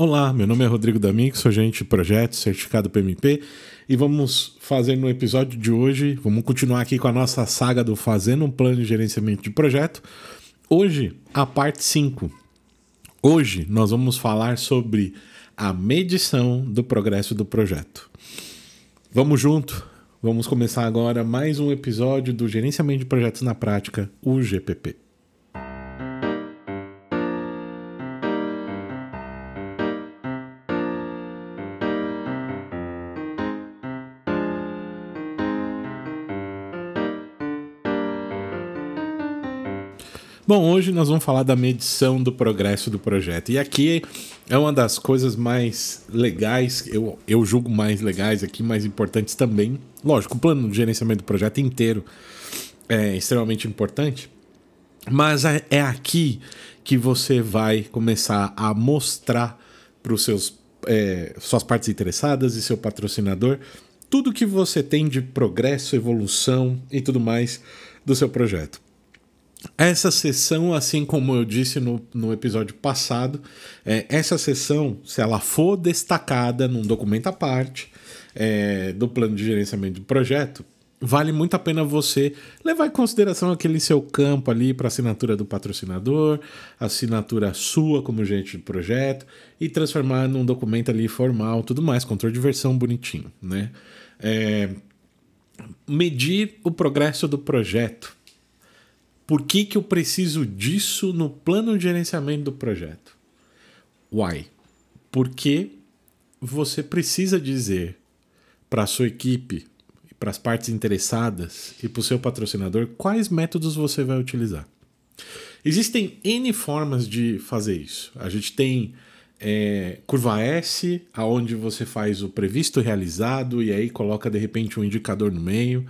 Olá, meu nome é Rodrigo D'Amico, sou gerente de projetos, certificado PMP, e vamos fazer no episódio de hoje, vamos continuar aqui com a nossa saga do Fazendo um Plano de Gerenciamento de Projeto. Hoje, a parte 5. Hoje nós vamos falar sobre a medição do progresso do projeto. Vamos junto, vamos começar agora mais um episódio do Gerenciamento de Projetos na Prática, o GPP. Bom, hoje nós vamos falar da medição do progresso do projeto. E aqui é uma das coisas mais legais, eu, eu julgo mais legais aqui, mais importantes também. Lógico, o plano de gerenciamento do projeto inteiro é extremamente importante, mas é, é aqui que você vai começar a mostrar para os seus é, suas partes interessadas e seu patrocinador tudo que você tem de progresso, evolução e tudo mais do seu projeto. Essa sessão, assim como eu disse no, no episódio passado, é, essa sessão, se ela for destacada num documento à parte é, do plano de gerenciamento do projeto, vale muito a pena você levar em consideração aquele seu campo ali para assinatura do patrocinador, assinatura sua como gerente de projeto e transformar num documento ali formal, tudo mais, controle de versão bonitinho, né? É, medir o progresso do projeto por que, que eu preciso disso no plano de gerenciamento do projeto? Why? Porque você precisa dizer para a sua equipe, para as partes interessadas e para o seu patrocinador quais métodos você vai utilizar. Existem N formas de fazer isso. A gente tem é, curva S, aonde você faz o previsto realizado e aí coloca de repente um indicador no meio.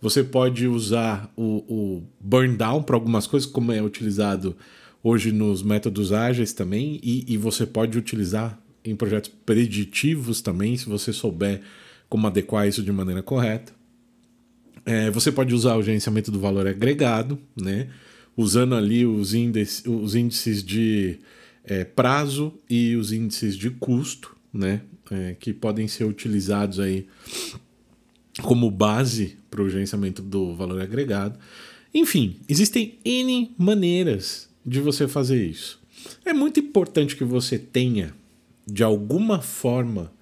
Você pode usar o, o burn down para algumas coisas, como é utilizado hoje nos métodos ágeis também, e, e você pode utilizar em projetos preditivos também, se você souber como adequar isso de maneira correta. É, você pode usar o gerenciamento do valor agregado, né? usando ali os, índices, os índices de é, prazo e os índices de custo, né? É, que podem ser utilizados aí como base para o gerenciamento do valor agregado. Enfim, existem N maneiras de você fazer isso. É muito importante que você tenha, de alguma forma,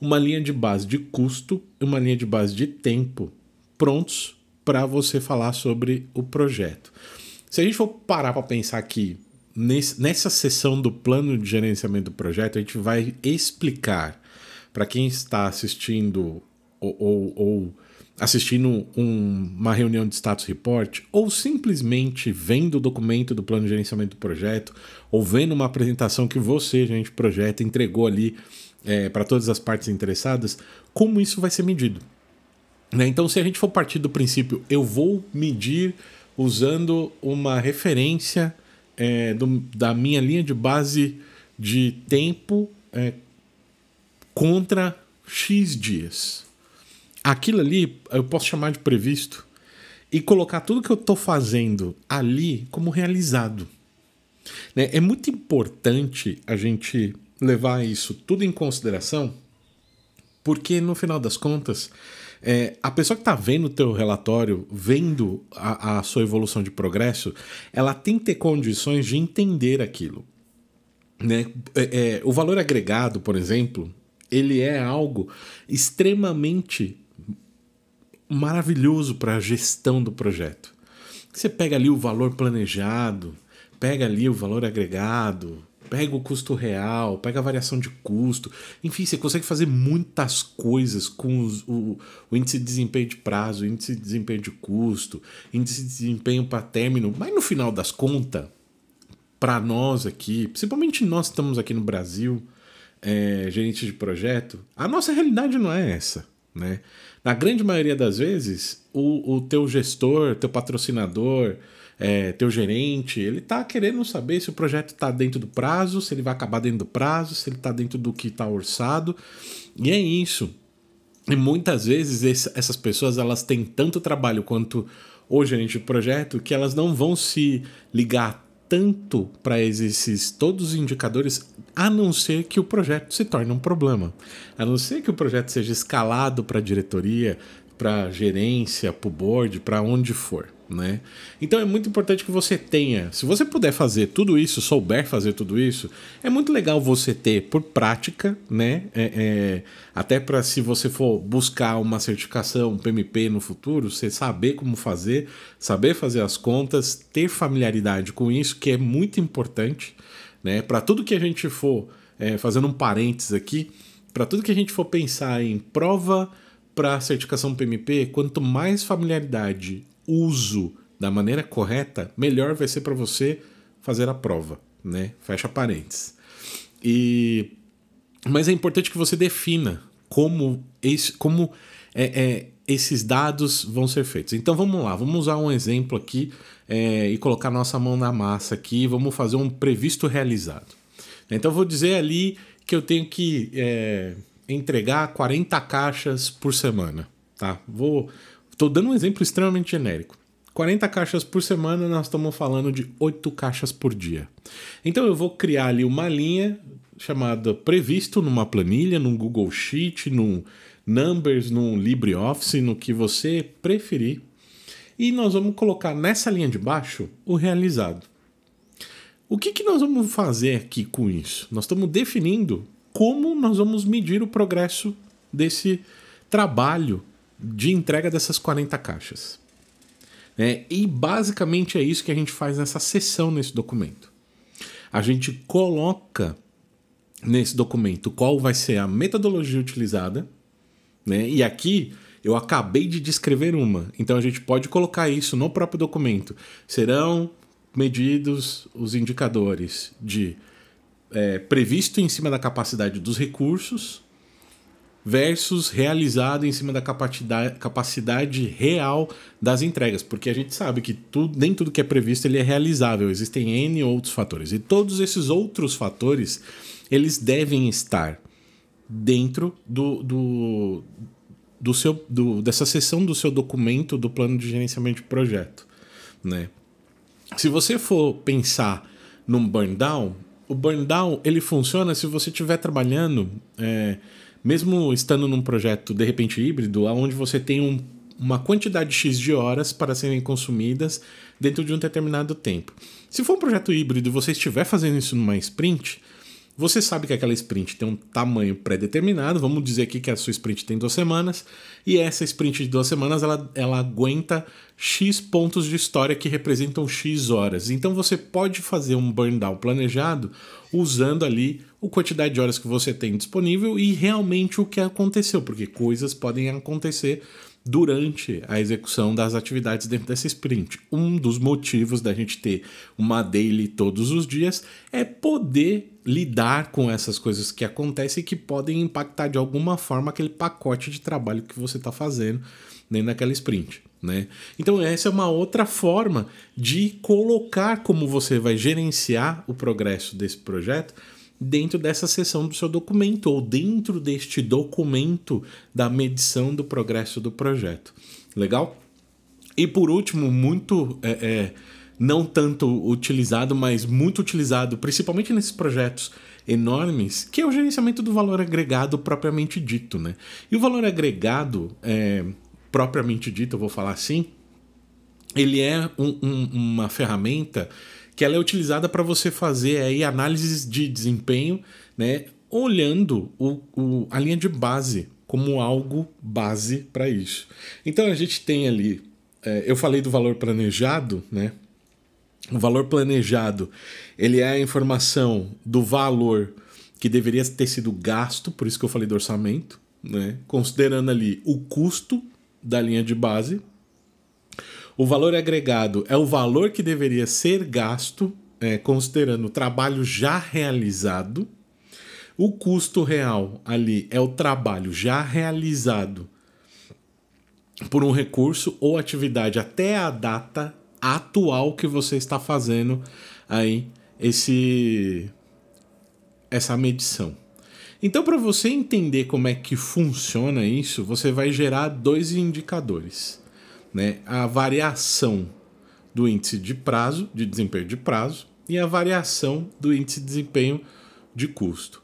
uma linha de base de custo e uma linha de base de tempo prontos para você falar sobre o projeto. Se a gente for parar para pensar aqui, nessa sessão do plano de gerenciamento do projeto, a gente vai explicar para quem está assistindo ou, ou, ou assistindo um, uma reunião de status report, ou simplesmente vendo o documento do plano de gerenciamento do projeto, ou vendo uma apresentação que você, gente do projeto, entregou ali é, para todas as partes interessadas, como isso vai ser medido. Né? Então, se a gente for partir do princípio, eu vou medir usando uma referência é, do, da minha linha de base de tempo é, contra X dias aquilo ali eu posso chamar de previsto e colocar tudo que eu estou fazendo ali como realizado. Né? É muito importante a gente levar isso tudo em consideração, porque no final das contas, é, a pessoa que está vendo o teu relatório, vendo a, a sua evolução de progresso, ela tem que ter condições de entender aquilo. Né? É, é, o valor agregado, por exemplo, ele é algo extremamente maravilhoso para a gestão do projeto. Você pega ali o valor planejado, pega ali o valor agregado, pega o custo real, pega a variação de custo, enfim, você consegue fazer muitas coisas com os, o, o, índice de desempenho de prazo, índice de desempenho de custo, índice de desempenho para término, mas no final das contas, para nós aqui, principalmente nós que estamos aqui no Brasil, é, gerentes de projeto, a nossa realidade não é essa. Né? Na grande maioria das vezes, o, o teu gestor, teu patrocinador, é, teu gerente, ele está querendo saber se o projeto está dentro do prazo, se ele vai acabar dentro do prazo, se ele está dentro do que está orçado. E é isso. E muitas vezes esse, essas pessoas elas têm tanto trabalho quanto o gerente de projeto que elas não vão se ligar tanto para esses todos os indicadores a não ser que o projeto se torne um problema. A não ser que o projeto seja escalado para a diretoria, para gerência, para o board, para onde for. Né? Então é muito importante que você tenha, se você puder fazer tudo isso, souber fazer tudo isso, é muito legal você ter por prática, né? É, é, até para se você for buscar uma certificação, um PMP no futuro, você saber como fazer, saber fazer as contas, ter familiaridade com isso, que é muito importante, né? Para tudo que a gente for, é, fazendo um parênteses aqui, para tudo que a gente for pensar em prova para certificação PMP, quanto mais familiaridade, uso da maneira correta, melhor vai ser para você fazer a prova, né? Fecha parênteses. E mas é importante que você defina como esse, como é, é, esses dados vão ser feitos. Então vamos lá, vamos usar um exemplo aqui é, e colocar nossa mão na massa aqui. Vamos fazer um previsto realizado. Então vou dizer ali que eu tenho que é, entregar 40 caixas por semana, tá? Vou Estou dando um exemplo extremamente genérico. 40 caixas por semana, nós estamos falando de 8 caixas por dia. Então eu vou criar ali uma linha chamada previsto numa planilha, num Google Sheet, num Numbers, num LibreOffice, no que você preferir. E nós vamos colocar nessa linha de baixo o realizado. O que, que nós vamos fazer aqui com isso? Nós estamos definindo como nós vamos medir o progresso desse trabalho de entrega dessas 40 caixas. É, e basicamente é isso que a gente faz nessa sessão nesse documento. A gente coloca nesse documento qual vai ser a metodologia utilizada, né? E aqui eu acabei de descrever uma, então a gente pode colocar isso no próprio documento. Serão medidos os indicadores de é, previsto em cima da capacidade dos recursos versus realizado em cima da capacidade, capacidade real das entregas, porque a gente sabe que tudo, nem tudo que é previsto ele é realizável, existem N outros fatores. E todos esses outros fatores, eles devem estar dentro do, do, do seu, do, dessa seção do seu documento do plano de gerenciamento de projeto. Né? Se você for pensar num burn down, o burn down ele funciona se você estiver trabalhando, é, mesmo estando num projeto de repente híbrido, onde você tem um, uma quantidade X de horas para serem consumidas dentro de um determinado tempo. Se for um projeto híbrido e você estiver fazendo isso numa sprint, você sabe que aquela sprint tem um tamanho pré-determinado, vamos dizer aqui que a sua sprint tem duas semanas, e essa sprint de duas semanas ela, ela aguenta X pontos de história que representam X horas. Então você pode fazer um burn down planejado usando ali a quantidade de horas que você tem disponível e realmente o que aconteceu, porque coisas podem acontecer durante a execução das atividades dentro dessa sprint. Um dos motivos da gente ter uma daily todos os dias é poder lidar com essas coisas que acontecem e que podem impactar de alguma forma aquele pacote de trabalho que você está fazendo dentro daquela sprint. Né? Então, essa é uma outra forma de colocar como você vai gerenciar o progresso desse projeto dentro dessa seção do seu documento ou dentro deste documento da medição do progresso do projeto. Legal? E por último, muito é, é, não tanto utilizado, mas muito utilizado, principalmente nesses projetos enormes, que é o gerenciamento do valor agregado propriamente dito. Né? E o valor agregado, é, propriamente dito, eu vou falar assim, ele é um, um, uma ferramenta que ela é utilizada para você fazer aí análises de desempenho, né, olhando o, o, a linha de base como algo base para isso. Então a gente tem ali, é, eu falei do valor planejado, né? O valor planejado ele é a informação do valor que deveria ter sido gasto, por isso que eu falei do orçamento, né? Considerando ali o custo da linha de base, o valor agregado é o valor que deveria ser gasto, é, considerando o trabalho já realizado. O custo real ali é o trabalho já realizado por um recurso ou atividade até a data atual que você está fazendo aí esse essa medição. Então, para você entender como é que funciona isso, você vai gerar dois indicadores né, a variação do índice de prazo, de desempenho de prazo, e a variação do índice de desempenho de custo.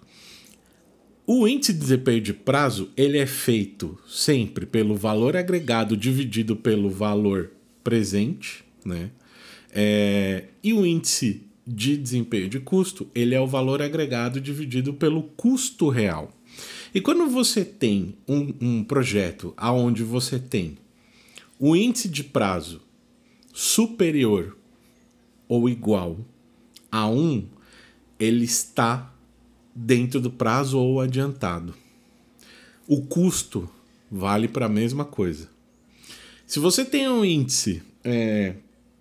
O índice de desempenho de prazo ele é feito sempre pelo valor agregado dividido pelo valor presente, né? É, e o índice de desempenho de custo ele é o valor agregado dividido pelo custo real. E quando você tem um, um projeto aonde você tem o índice de prazo superior ou igual a 1, ele está dentro do prazo ou adiantado. O custo vale para a mesma coisa. Se você tem um índice é,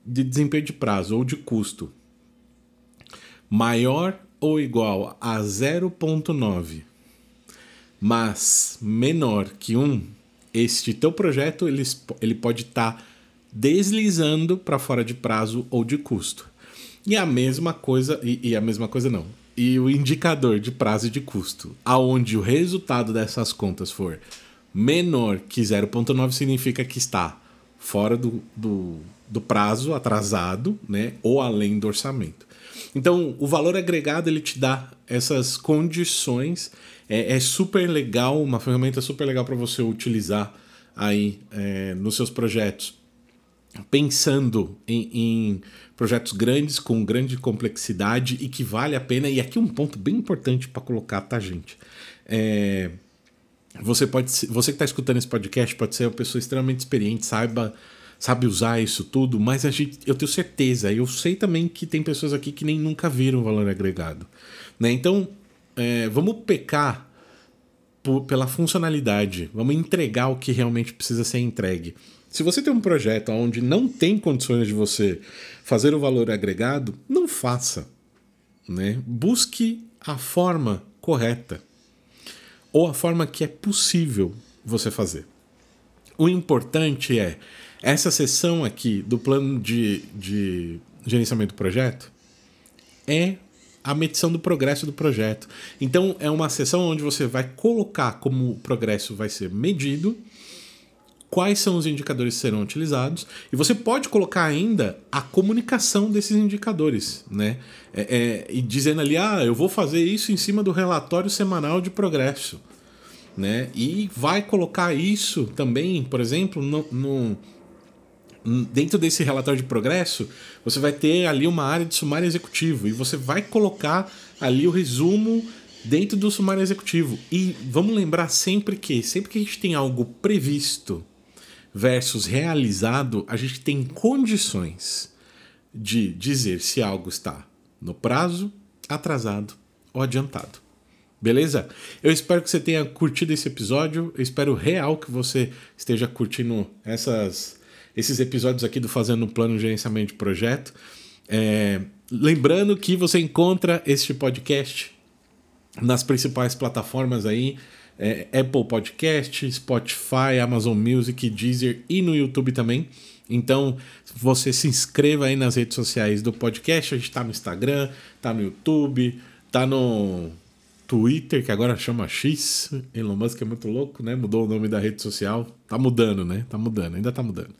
de desempenho de prazo ou de custo maior ou igual a 0,9, mas menor que 1, este teu projeto ele, ele pode estar tá deslizando para fora de prazo ou de custo. E a mesma coisa, e, e, a mesma coisa não. E o indicador de prazo e de custo, aonde o resultado dessas contas for menor que 0,9 significa que está fora do, do, do, prazo atrasado, né? Ou além do orçamento. Então, o valor agregado ele te dá essas condições. É, é super legal, uma ferramenta super legal para você utilizar aí é, nos seus projetos pensando em, em, projetos grandes com grande complexidade e que vale a pena. E aqui um ponto bem importante para colocar, tá, gente? É, você pode, você que está escutando esse podcast pode ser uma pessoa extremamente experiente, saiba sabe usar isso tudo, mas a gente, eu tenho certeza, eu sei também que tem pessoas aqui que nem nunca viram valor agregado, né? Então, é, vamos pecar por, pela funcionalidade, vamos entregar o que realmente precisa ser entregue. Se você tem um projeto onde não tem condições de você fazer o valor agregado, não faça. Né? Busque a forma correta ou a forma que é possível você fazer. O importante é essa sessão aqui do plano de, de gerenciamento do projeto é a medição do progresso do projeto. Então é uma sessão onde você vai colocar como o progresso vai ser medido quais são os indicadores que serão utilizados e você pode colocar ainda a comunicação desses indicadores, né? É, é, e dizendo ali, ah, eu vou fazer isso em cima do relatório semanal de progresso, né? E vai colocar isso também, por exemplo, no, no dentro desse relatório de progresso, você vai ter ali uma área de sumário executivo e você vai colocar ali o resumo dentro do sumário executivo. E vamos lembrar sempre que, sempre que a gente tem algo previsto, versus realizado, a gente tem condições de dizer se algo está no prazo, atrasado ou adiantado. Beleza? Eu espero que você tenha curtido esse episódio. Eu espero real que você esteja curtindo essas, esses episódios aqui do Fazendo um Plano de Gerenciamento de Projeto. É, lembrando que você encontra este podcast nas principais plataformas aí é, Apple Podcast, Spotify, Amazon Music, Deezer e no YouTube também. Então, você se inscreva aí nas redes sociais do podcast. A gente tá no Instagram, tá no YouTube, tá no Twitter, que agora chama X. Elon Musk é muito louco, né? Mudou o nome da rede social. Tá mudando, né? Tá mudando, ainda tá mudando.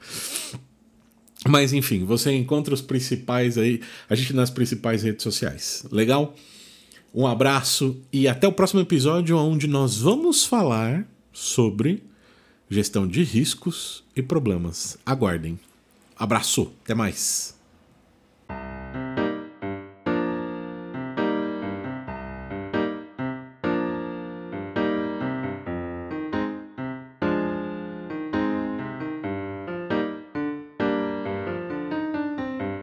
Mas enfim, você encontra os principais aí, a gente nas principais redes sociais. Legal? Um abraço e até o próximo episódio, onde nós vamos falar sobre gestão de riscos e problemas. Aguardem. Abraço, até mais.